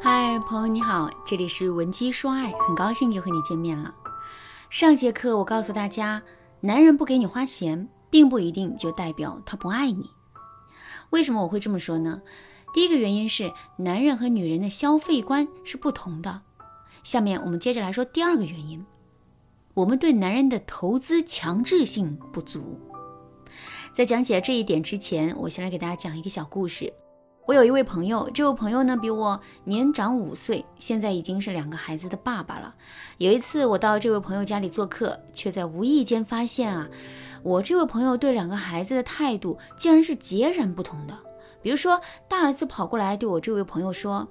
嗨，朋友你好，这里是文姬说爱，很高兴又和你见面了。上节课我告诉大家，男人不给你花钱，并不一定就代表他不爱你。为什么我会这么说呢？第一个原因是男人和女人的消费观是不同的。下面我们接着来说第二个原因，我们对男人的投资强制性不足。在讲解这一点之前，我先来给大家讲一个小故事。我有一位朋友，这位朋友呢比我年长五岁，现在已经是两个孩子的爸爸了。有一次我到这位朋友家里做客，却在无意间发现啊，我这位朋友对两个孩子的态度竟然是截然不同的。比如说，大儿子跑过来对我这位朋友说：“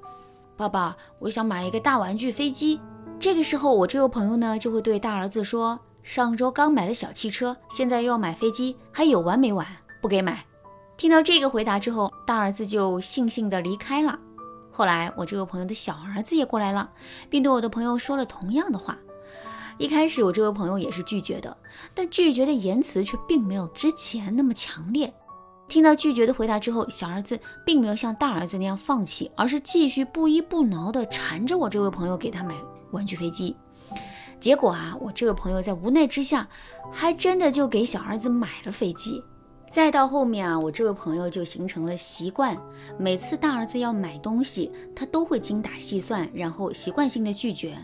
爸爸，我想买一个大玩具飞机。”这个时候，我这位朋友呢就会对大儿子说：“上周刚买的小汽车，现在又要买飞机，还有完没完？不给买。”听到这个回答之后，大儿子就悻悻地离开了。后来，我这位朋友的小儿子也过来了，并对我的朋友说了同样的话。一开始，我这位朋友也是拒绝的，但拒绝的言辞却并没有之前那么强烈。听到拒绝的回答之后，小儿子并没有像大儿子那样放弃，而是继续不依不挠地缠着我这位朋友给他买玩具飞机。结果啊，我这位朋友在无奈之下，还真的就给小儿子买了飞机。再到后面啊，我这位朋友就形成了习惯，每次大儿子要买东西，他都会精打细算，然后习惯性的拒绝。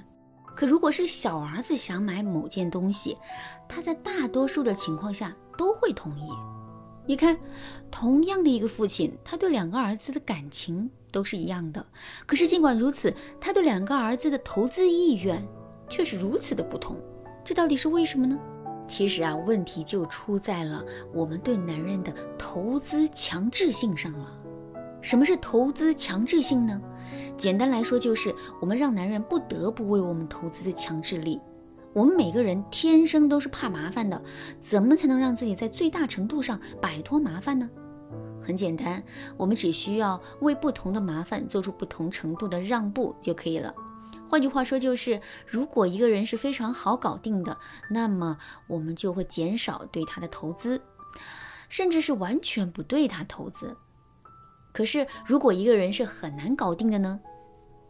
可如果是小儿子想买某件东西，他在大多数的情况下都会同意。你看，同样的一个父亲，他对两个儿子的感情都是一样的，可是尽管如此，他对两个儿子的投资意愿却是如此的不同，这到底是为什么呢？其实啊，问题就出在了我们对男人的投资强制性上了。什么是投资强制性呢？简单来说，就是我们让男人不得不为我们投资的强制力。我们每个人天生都是怕麻烦的，怎么才能让自己在最大程度上摆脱麻烦呢？很简单，我们只需要为不同的麻烦做出不同程度的让步就可以了。换句话说，就是如果一个人是非常好搞定的，那么我们就会减少对他的投资，甚至是完全不对他投资。可是，如果一个人是很难搞定的呢？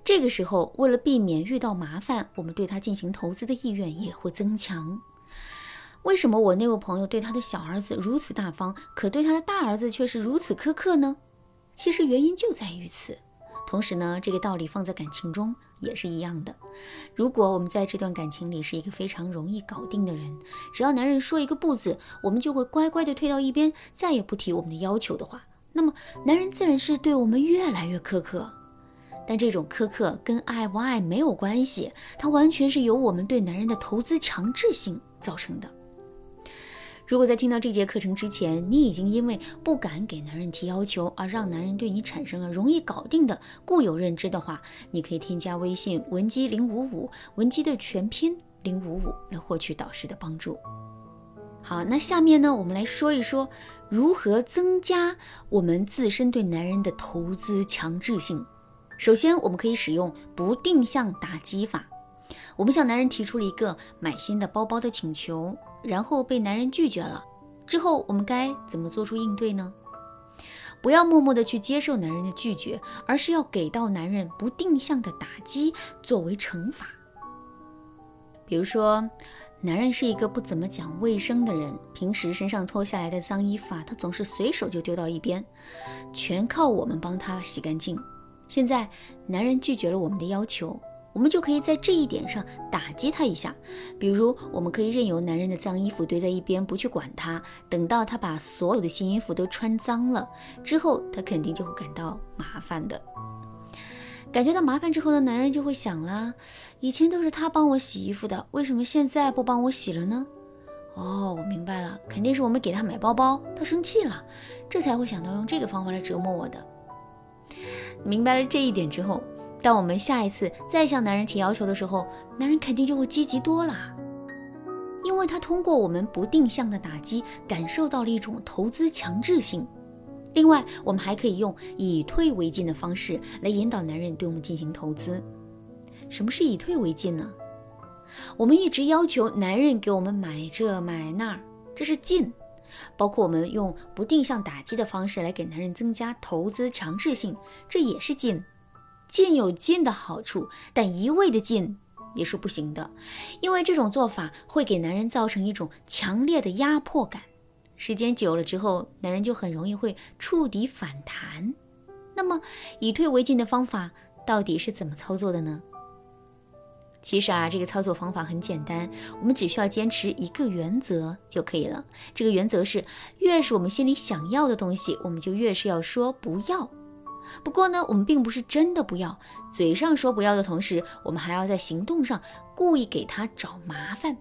这个时候，为了避免遇到麻烦，我们对他进行投资的意愿也会增强。为什么我那位朋友对他的小儿子如此大方，可对他的大儿子却是如此苛刻呢？其实原因就在于此。同时呢，这个道理放在感情中也是一样的。如果我们在这段感情里是一个非常容易搞定的人，只要男人说一个不字，我们就会乖乖的退到一边，再也不提我们的要求的话，那么男人自然是对我们越来越苛刻。但这种苛刻跟爱不爱没有关系，它完全是由我们对男人的投资强制性造成的。如果在听到这节课程之前，你已经因为不敢给男人提要求而让男人对你产生了容易搞定的固有认知的话，你可以添加微信文姬零五五，文姬的全拼零五五来获取导师的帮助。好，那下面呢，我们来说一说如何增加我们自身对男人的投资强制性。首先，我们可以使用不定向打击法。我们向男人提出了一个买新的包包的请求。然后被男人拒绝了，之后我们该怎么做出应对呢？不要默默的去接受男人的拒绝，而是要给到男人不定向的打击作为惩罚。比如说，男人是一个不怎么讲卫生的人，平时身上脱下来的脏衣服啊，他总是随手就丢到一边，全靠我们帮他洗干净。现在男人拒绝了我们的要求。我们就可以在这一点上打击他一下，比如我们可以任由男人的脏衣服堆在一边，不去管他，等到他把所有的新衣服都穿脏了之后，他肯定就会感到麻烦的。感觉到麻烦之后呢，男人就会想啦，以前都是他帮我洗衣服的，为什么现在不帮我洗了呢？哦，我明白了，肯定是我们给他买包包，他生气了，这才会想到用这个方法来折磨我的。明白了这一点之后。当我们下一次再向男人提要求的时候，男人肯定就会积极多了，因为他通过我们不定向的打击，感受到了一种投资强制性。另外，我们还可以用以退为进的方式来引导男人对我们进行投资。什么是以退为进呢？我们一直要求男人给我们买这买那，这是进；包括我们用不定向打击的方式来给男人增加投资强制性，这也是进。进有进的好处，但一味的进也是不行的，因为这种做法会给男人造成一种强烈的压迫感。时间久了之后，男人就很容易会触底反弹。那么，以退为进的方法到底是怎么操作的呢？其实啊，这个操作方法很简单，我们只需要坚持一个原则就可以了。这个原则是，越是我们心里想要的东西，我们就越是要说不要。不过呢，我们并不是真的不要，嘴上说不要的同时，我们还要在行动上故意给他找麻烦。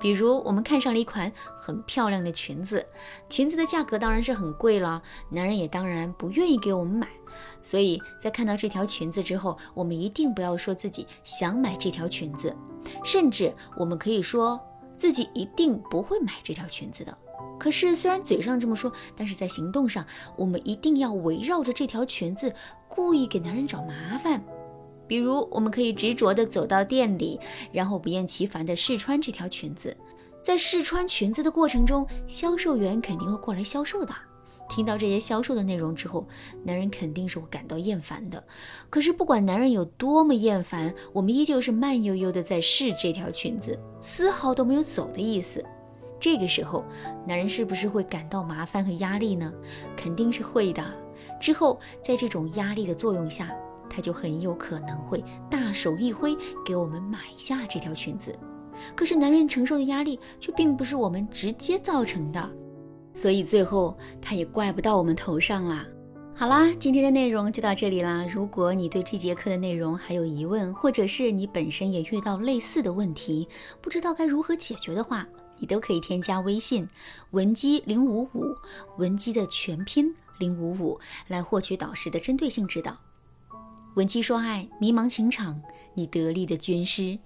比如，我们看上了一款很漂亮的裙子，裙子的价格当然是很贵了，男人也当然不愿意给我们买。所以在看到这条裙子之后，我们一定不要说自己想买这条裙子，甚至我们可以说自己一定不会买这条裙子的。可是虽然嘴上这么说，但是在行动上，我们一定要围绕着这条裙子，故意给男人找麻烦。比如，我们可以执着地走到店里，然后不厌其烦地试穿这条裙子。在试穿裙子的过程中，销售员肯定会过来销售的。听到这些销售的内容之后，男人肯定是会感到厌烦的。可是不管男人有多么厌烦，我们依旧是慢悠悠的在试这条裙子，丝毫都没有走的意思。这个时候，男人是不是会感到麻烦和压力呢？肯定是会的。之后，在这种压力的作用下，他就很有可能会大手一挥，给我们买下这条裙子。可是男人承受的压力却并不是我们直接造成的。所以最后他也怪不到我们头上啦。好啦，今天的内容就到这里啦。如果你对这节课的内容还有疑问，或者是你本身也遇到类似的问题，不知道该如何解决的话，你都可以添加微信文姬零五五，文姬的全拼零五五，来获取导师的针对性指导。文姬说爱，迷茫情场，你得力的军师。